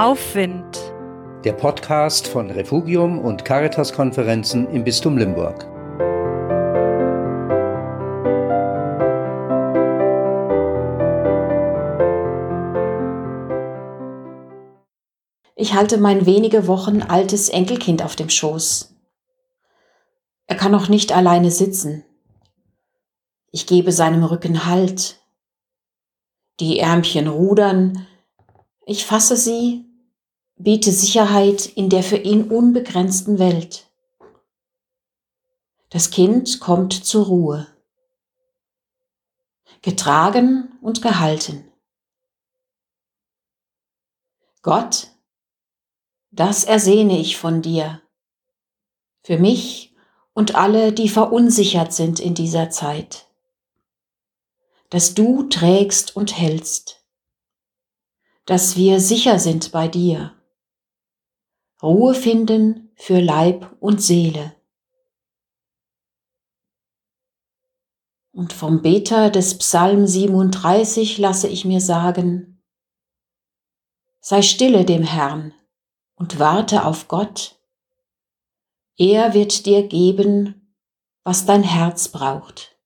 Aufwind. Der Podcast von Refugium und Caritas-Konferenzen im Bistum Limburg. Ich halte mein wenige Wochen altes Enkelkind auf dem Schoß. Er kann noch nicht alleine sitzen. Ich gebe seinem Rücken Halt. Die Ärmchen rudern, ich fasse sie, biete Sicherheit in der für ihn unbegrenzten Welt. Das Kind kommt zur Ruhe, getragen und gehalten. Gott, das ersehne ich von dir, für mich und alle, die verunsichert sind in dieser Zeit, dass du trägst und hältst dass wir sicher sind bei dir. Ruhe finden für Leib und Seele. Und vom Beter des Psalm 37 lasse ich mir sagen, sei stille dem Herrn und warte auf Gott. Er wird dir geben, was dein Herz braucht.